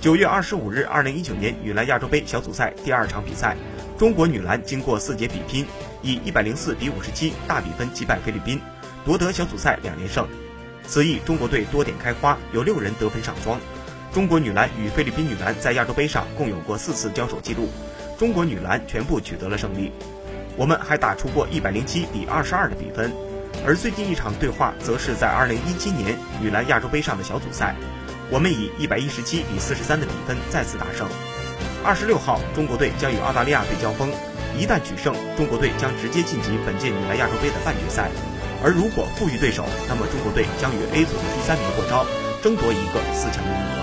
九月二十五日，二零一九年女篮亚洲杯小组赛第二场比赛，中国女篮经过四节比拼，以一百零四比五十七大比分击败菲律宾，夺得小组赛两连胜。此役中国队多点开花，有六人得分上双。中国女篮与菲律宾女篮在亚洲杯上共有过四次交手记录，中国女篮全部取得了胜利。我们还打出过一百零七比二十二的比分。而最近一场对话，则是在2017年女篮亚洲杯上的小组赛，我们以一百一十七比四十三的比分再次大胜。二十六号，中国队将与澳大利亚队交锋，一旦取胜，中国队将直接晋级本届女篮亚洲杯的半决赛。而如果负于对手，那么中国队将与 A 组的第三名过招，争夺一个四强的名额。